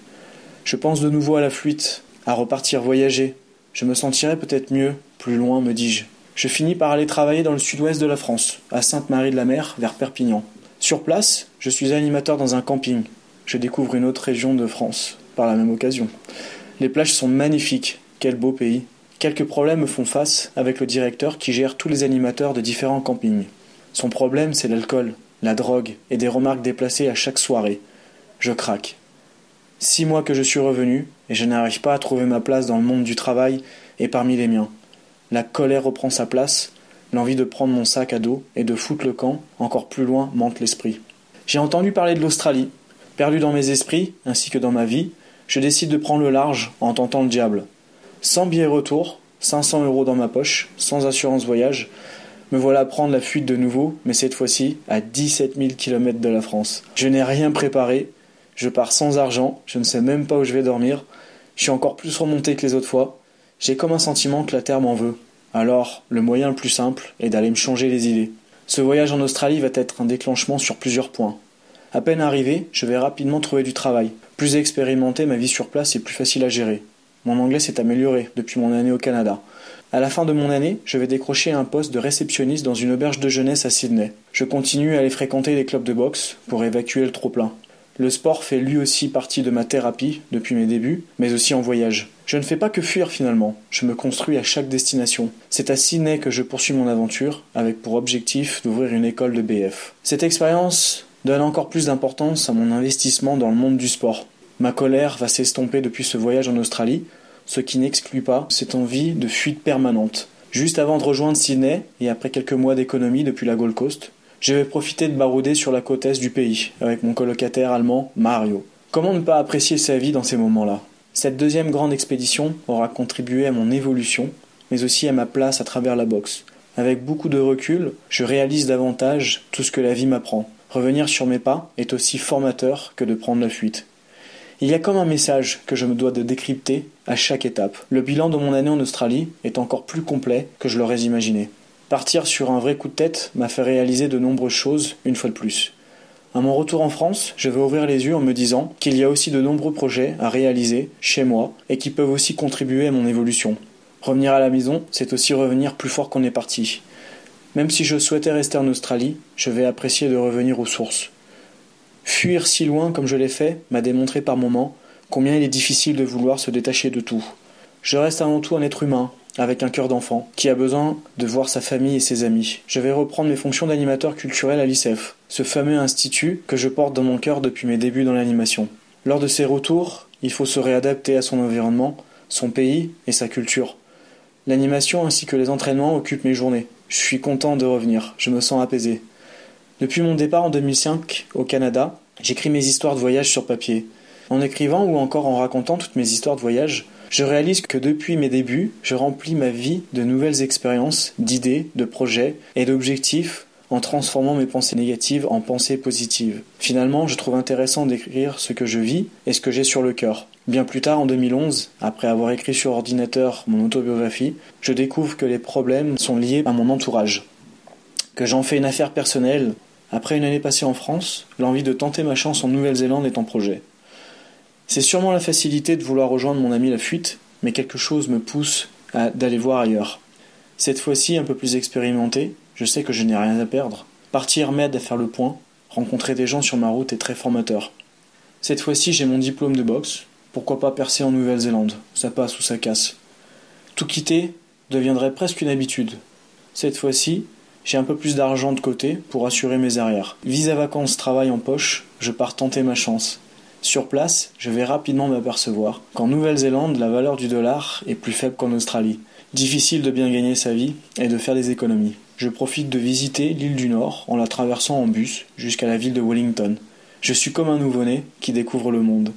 Je pense de nouveau à la fuite, à repartir voyager. Je me sentirai peut-être mieux, plus loin, me dis-je. Je finis par aller travailler dans le sud-ouest de la France, à Sainte-Marie-de-la-Mer, vers Perpignan. Sur place, je suis animateur dans un camping. Je découvre une autre région de France, par la même occasion. Les plages sont magnifiques, quel beau pays. Quelques problèmes me font face avec le directeur qui gère tous les animateurs de différents campings. Son problème, c'est l'alcool, la drogue et des remarques déplacées à chaque soirée. Je craque. Six mois que je suis revenu, et je n'arrive pas à trouver ma place dans le monde du travail et parmi les miens. La colère reprend sa place, l'envie de prendre mon sac à dos et de foutre le camp encore plus loin monte l'esprit. J'ai entendu parler de l'Australie. Perdu dans mes esprits, ainsi que dans ma vie, je décide de prendre le large en tentant le diable. Sans billet retour, 500 euros dans ma poche, sans assurance voyage, me voilà prendre la fuite de nouveau, mais cette fois-ci à 17 000 km de la France. Je n'ai rien préparé, je pars sans argent, je ne sais même pas où je vais dormir. Je suis encore plus remonté que les autres fois. J'ai comme un sentiment que la Terre m'en veut. Alors, le moyen le plus simple est d'aller me changer les idées. Ce voyage en Australie va être un déclenchement sur plusieurs points. À peine arrivé, je vais rapidement trouver du travail. Plus expérimenté, ma vie sur place est plus facile à gérer. Mon anglais s'est amélioré depuis mon année au Canada. À la fin de mon année, je vais décrocher un poste de réceptionniste dans une auberge de jeunesse à Sydney. Je continue à aller fréquenter les clubs de boxe pour évacuer le trop-plein. Le sport fait lui aussi partie de ma thérapie depuis mes débuts, mais aussi en voyage. Je ne fais pas que fuir finalement, je me construis à chaque destination. C'est à Sydney que je poursuis mon aventure, avec pour objectif d'ouvrir une école de BF. Cette expérience donne encore plus d'importance à mon investissement dans le monde du sport. Ma colère va s'estomper depuis ce voyage en Australie, ce qui n'exclut pas cette envie de fuite permanente. Juste avant de rejoindre Sydney, et après quelques mois d'économie depuis la Gold Coast, je vais profiter de barouder sur la côte est du pays, avec mon colocataire allemand Mario. Comment ne pas apprécier sa vie dans ces moments-là? Cette deuxième grande expédition aura contribué à mon évolution, mais aussi à ma place à travers la boxe. Avec beaucoup de recul, je réalise davantage tout ce que la vie m'apprend. Revenir sur mes pas est aussi formateur que de prendre la fuite. Il y a comme un message que je me dois de décrypter à chaque étape. Le bilan de mon année en Australie est encore plus complet que je l'aurais imaginé. Partir sur un vrai coup de tête m'a fait réaliser de nombreuses choses, une fois de plus. À mon retour en France, je vais ouvrir les yeux en me disant qu'il y a aussi de nombreux projets à réaliser chez moi et qui peuvent aussi contribuer à mon évolution. Revenir à la maison, c'est aussi revenir plus fort qu'on est parti. Même si je souhaitais rester en Australie, je vais apprécier de revenir aux sources. Fuir si loin comme je l'ai fait m'a démontré par moments combien il est difficile de vouloir se détacher de tout. Je reste avant tout un être humain, avec un cœur d'enfant, qui a besoin de voir sa famille et ses amis. Je vais reprendre mes fonctions d'animateur culturel à l'ICEF, ce fameux institut que je porte dans mon cœur depuis mes débuts dans l'animation. Lors de ces retours, il faut se réadapter à son environnement, son pays et sa culture. L'animation ainsi que les entraînements occupent mes journées. Je suis content de revenir, je me sens apaisé. Depuis mon départ en 2005 au Canada, j'écris mes histoires de voyage sur papier. En écrivant ou encore en racontant toutes mes histoires de voyage, je réalise que depuis mes débuts, je remplis ma vie de nouvelles expériences, d'idées, de projets et d'objectifs en transformant mes pensées négatives en pensées positives. Finalement, je trouve intéressant d'écrire ce que je vis et ce que j'ai sur le cœur. Bien plus tard, en 2011, après avoir écrit sur ordinateur mon autobiographie, je découvre que les problèmes sont liés à mon entourage. Que j'en fais une affaire personnelle. Après une année passée en France, l'envie de tenter ma chance en Nouvelle-Zélande est en projet. C'est sûrement la facilité de vouloir rejoindre mon ami la fuite, mais quelque chose me pousse à d'aller voir ailleurs. Cette fois-ci un peu plus expérimenté, je sais que je n'ai rien à perdre. Partir m'aide à faire le point, rencontrer des gens sur ma route est très formateur. Cette fois-ci j'ai mon diplôme de boxe, pourquoi pas percer en Nouvelle-Zélande, ça passe ou ça casse. Tout quitter deviendrait presque une habitude. Cette fois-ci, j'ai un peu plus d'argent de côté pour assurer mes arrières. Visa vacances travail en poche, je pars tenter ma chance. Sur place, je vais rapidement m'apercevoir qu'en Nouvelle-Zélande, la valeur du dollar est plus faible qu'en Australie. Difficile de bien gagner sa vie et de faire des économies. je profite de visiter l'île du Nord en la traversant en bus jusqu'à la ville de Wellington. Je suis comme un nouveau-né qui découvre le monde.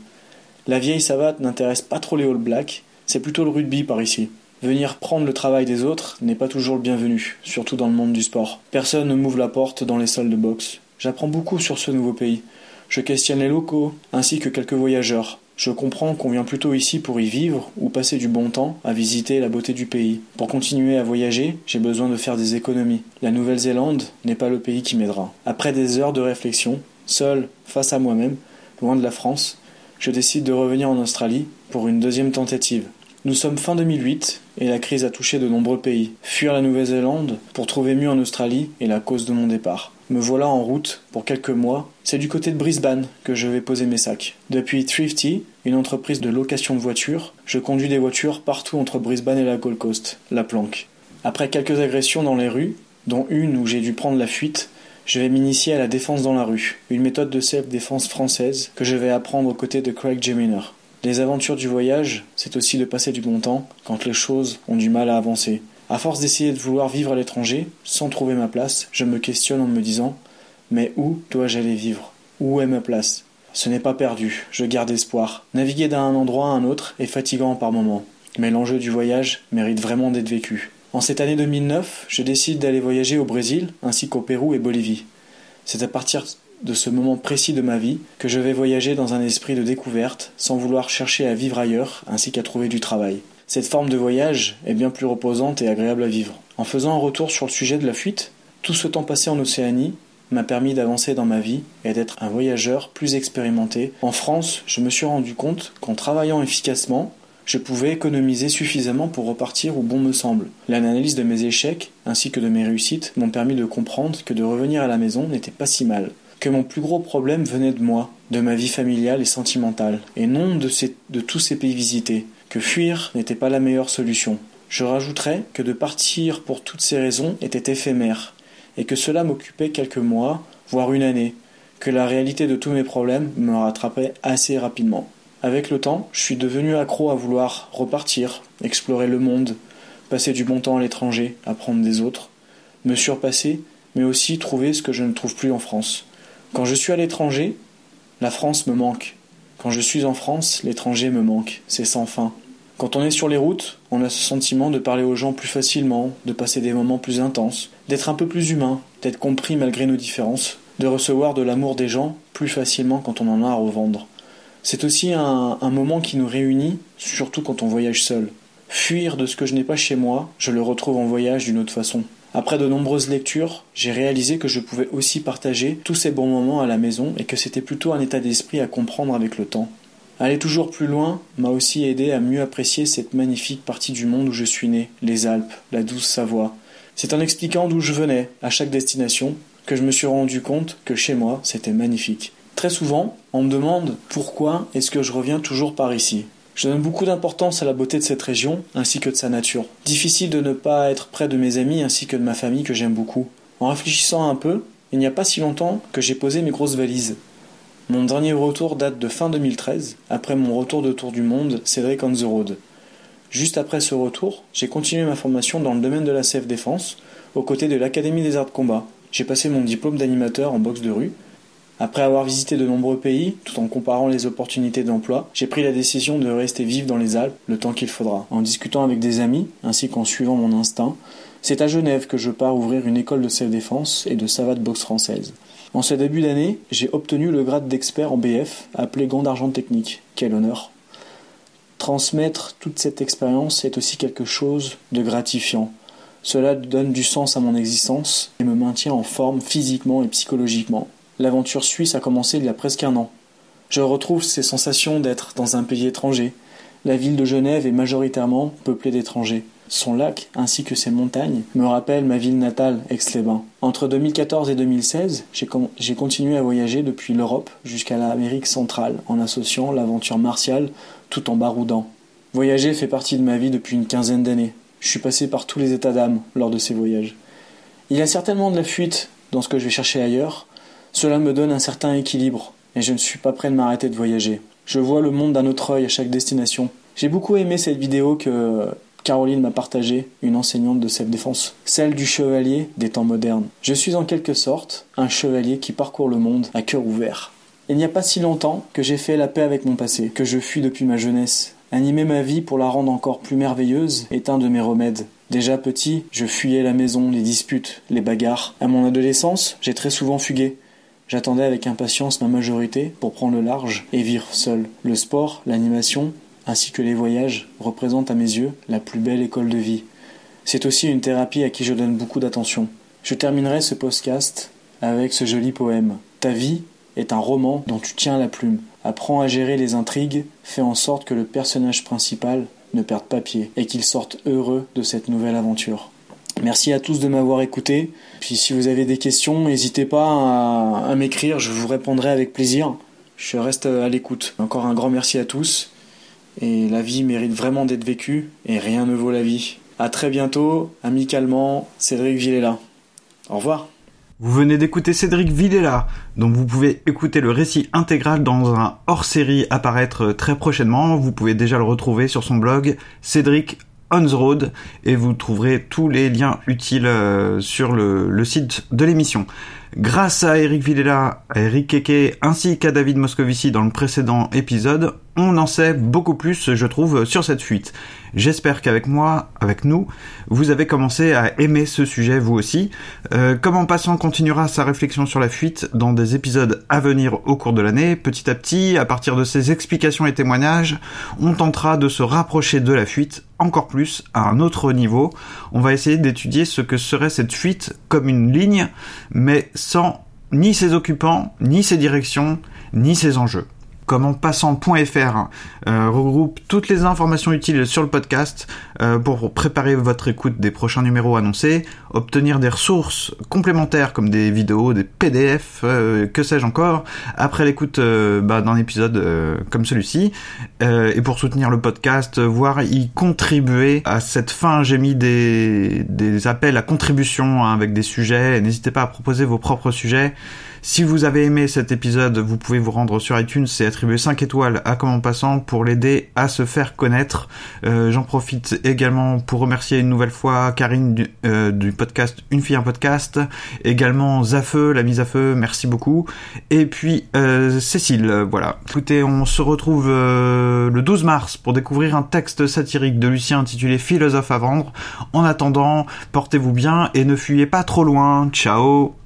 La vieille savate n'intéresse pas trop les All Blacks, c'est plutôt le rugby par ici. Venir prendre le travail des autres n'est pas toujours le bienvenu, surtout dans le monde du sport. Personne ne m'ouvre la porte dans les salles de boxe. J'apprends beaucoup sur ce nouveau pays. Je questionne les locaux, ainsi que quelques voyageurs. Je comprends qu'on vient plutôt ici pour y vivre ou passer du bon temps à visiter la beauté du pays. Pour continuer à voyager, j'ai besoin de faire des économies. La Nouvelle-Zélande n'est pas le pays qui m'aidera. Après des heures de réflexion, seul, face à moi-même, loin de la France, je décide de revenir en Australie pour une deuxième tentative. Nous sommes fin 2008 et la crise a touché de nombreux pays. Fuir la Nouvelle-Zélande pour trouver mieux en Australie est la cause de mon départ. Me voilà en route pour quelques mois. C'est du côté de Brisbane que je vais poser mes sacs. Depuis Thrifty, une entreprise de location de voitures, je conduis des voitures partout entre Brisbane et la Gold Coast, la planque. Après quelques agressions dans les rues, dont une où j'ai dû prendre la fuite, je vais m'initier à la défense dans la rue, une méthode de self-défense française que je vais apprendre aux côtés de Craig Geminer. Les aventures du voyage, c'est aussi de passer du bon temps quand les choses ont du mal à avancer. À force d'essayer de vouloir vivre à l'étranger, sans trouver ma place, je me questionne en me disant Mais où dois-je aller vivre? Où est ma place? Ce n'est pas perdu, je garde espoir. Naviguer d'un endroit à un autre est fatigant par moments, mais l'enjeu du voyage mérite vraiment d'être vécu. En cette année 2009, je décide d'aller voyager au Brésil ainsi qu'au Pérou et Bolivie. C'est à partir de ce moment précis de ma vie que je vais voyager dans un esprit de découverte, sans vouloir chercher à vivre ailleurs ainsi qu'à trouver du travail. Cette forme de voyage est bien plus reposante et agréable à vivre. En faisant un retour sur le sujet de la fuite, tout ce temps passé en Océanie m'a permis d'avancer dans ma vie et d'être un voyageur plus expérimenté. En France, je me suis rendu compte qu'en travaillant efficacement, je pouvais économiser suffisamment pour repartir où bon me semble. L'analyse de mes échecs ainsi que de mes réussites m'ont permis de comprendre que de revenir à la maison n'était pas si mal. Que mon plus gros problème venait de moi, de ma vie familiale et sentimentale, et non de, tous ces pays visités que fuir n'était pas la meilleure solution. Je rajouterais que de partir pour toutes ces raisons était éphémère, et que cela m'occupait quelques mois, voire une année, que la réalité de tous mes problèmes me rattrapait assez rapidement. Avec le temps, je suis devenu accro à vouloir repartir, explorer le monde, passer du bon temps à l'étranger, apprendre des autres, me surpasser, mais aussi trouver ce que je ne trouve plus en France. Quand je suis à l'étranger, la France me manque, quand je suis en France, l'étranger me manque, c'est sans fin. Quand on est sur les routes, on a ce sentiment de parler aux gens plus facilement, de passer des moments plus intenses, d'être un peu plus humain, d'être compris malgré nos différences, de recevoir de l'amour des gens plus facilement quand on en a à revendre. C'est aussi un, moment qui nous réunit, surtout quand on voyage seul. Fuir de ce que je n'ai pas chez moi, je le retrouve en voyage d'une autre façon. Après de nombreuses lectures, j'ai réalisé que je pouvais aussi partager tous ces bons moments à la maison et que c'était plutôt un état d'esprit à comprendre avec le temps. Aller toujours plus loin m'a aussi aidé à mieux apprécier cette magnifique partie du monde où je suis né, les Alpes, la douce Savoie. C'est en expliquant d'où je venais, à chaque destination, que je me suis rendu compte que chez moi, c'était magnifique. Très souvent, on me demande pourquoi est-ce que je reviens toujours par ici. Je donne beaucoup d'importance à la beauté de cette région ainsi que de sa nature. Difficile de ne pas être près de mes amis ainsi que de ma famille que j'aime beaucoup. En réfléchissant un peu, il n'y a pas si longtemps que j'ai posé mes grosses valises. Mon dernier retour date de fin 2013, après mon retour de tour du monde, Cédric on the road. Juste après ce retour, j'ai continué ma formation dans le domaine de la self défense, aux côtés de l'Académie des arts de combat. J'ai passé mon diplôme d'animateur en boxe de rue après avoir visité de nombreux pays, tout en comparant les opportunités d'emploi, j'ai pris la décision de rester vivre dans les Alpes le temps qu'il faudra. En discutant avec des amis, ainsi qu'en suivant mon instinct, c'est à Genève que je pars ouvrir une école de self-défense et de savate boxe française. En ce début d'année, j'ai obtenu le grade d'expert en BF, appelé gant d'argent technique. Quel honneur! Transmettre toute cette expérience est aussi quelque chose de gratifiant. Cela donne du sens à mon existence et me maintient en forme physiquement et psychologiquement. L'aventure suisse a commencé il y a presque un an. Je retrouve ces sensations d'être dans un pays étranger. La ville de Genève est majoritairement peuplée d'étrangers. Son lac, ainsi que ses montagnes, me rappellent ma ville natale, Aix-les-Bains. Entre 2014 et 2016, j'ai continué à voyager depuis l'Europe jusqu'à l'Amérique centrale, en associant l'aventure martiale tout en baroudant. Voyager fait partie de ma vie depuis une quinzaine d'années. Je suis passé par tous les états d'âme lors de ces voyages. Il y a certainement de la fuite dans ce que je vais chercher ailleurs, cela me donne un certain équilibre, et je ne suis pas prêt de m'arrêter de voyager. Je vois le monde d'un autre œil à chaque destination. J'ai beaucoup aimé cette vidéo que Caroline m'a partagé une enseignante de self-défense, celle du chevalier des temps modernes. Je suis en quelque sorte un chevalier qui parcourt le monde à cœur ouvert. Il n'y a pas si longtemps que j'ai fait la paix avec mon passé, que je fuis depuis ma jeunesse. Animer ma vie pour la rendre encore plus merveilleuse est un de mes remèdes. Déjà petit, je fuyais la maison, les disputes, les bagarres. À mon adolescence, j'ai très souvent fugué. J'attendais avec impatience ma majorité pour prendre le large et vivre seul. Le sport, l'animation, ainsi que les voyages représentent à mes yeux la plus belle école de vie. C'est aussi une thérapie à qui je donne beaucoup d'attention. Je terminerai ce podcast avec ce joli poème. Ta vie est un roman dont tu tiens la plume. Apprends à gérer les intrigues, fais en sorte que le personnage principal ne perde pas pied et qu'il sorte heureux de cette nouvelle aventure. Merci à tous de m'avoir écouté. Puis si vous avez des questions, n'hésitez pas à, m'écrire, je vous répondrai avec plaisir. Je reste à l'écoute. Encore un grand merci à tous. Et la vie mérite vraiment d'être vécue et rien ne vaut la vie. À très bientôt, amicalement, Cédric Villela. Au revoir. Vous venez d'écouter Cédric Villela, donc vous pouvez écouter le récit intégral dans un hors-série apparaître très prochainement. Vous pouvez déjà le retrouver sur son blog Cédric on the road et vous trouverez tous les liens utiles euh, sur le, le site de l'émission. Grâce à Eric Villela, à Eric Keke ainsi qu'à David Moscovici dans le précédent épisode, on en sait beaucoup plus, je trouve, sur cette fuite. J'espère qu'avec moi, avec nous, vous avez commencé à aimer ce sujet vous aussi. Euh, Comment Passant continuera sa réflexion sur la fuite dans des épisodes à venir au cours de l'année. Petit à petit, à partir de ses explications et témoignages, on tentera de se rapprocher de la fuite encore plus à un autre niveau. On va essayer d'étudier ce que serait cette fuite comme une ligne, mais sans ni ses occupants, ni ses directions, ni ses enjeux commentpassant.fr euh, regroupe toutes les informations utiles sur le podcast euh, pour préparer votre écoute des prochains numéros annoncés, obtenir des ressources complémentaires comme des vidéos, des PDF, euh, que sais-je encore, après l'écoute bah, d'un épisode comme celui-ci, et pour soutenir le podcast, voire y contribuer à cette fin, j'ai mis des, des appels à contribution hein, avec des sujets, n'hésitez pas à proposer vos propres sujets. Si vous avez aimé cet épisode, vous pouvez vous rendre sur iTunes et attribuer 5 étoiles à Comment Passant pour l'aider à se faire connaître. Euh, J'en profite également pour remercier une nouvelle fois Karine du, euh, podcast Une fille un podcast, également Zafeu, la mise à feu, merci beaucoup. Et puis euh, Cécile, voilà. Écoutez, on se retrouve le 12 mars pour découvrir un texte satirique de Lucien intitulé Philosophe à vendre. En attendant, portez-vous bien et ne fuyez pas trop loin. Ciao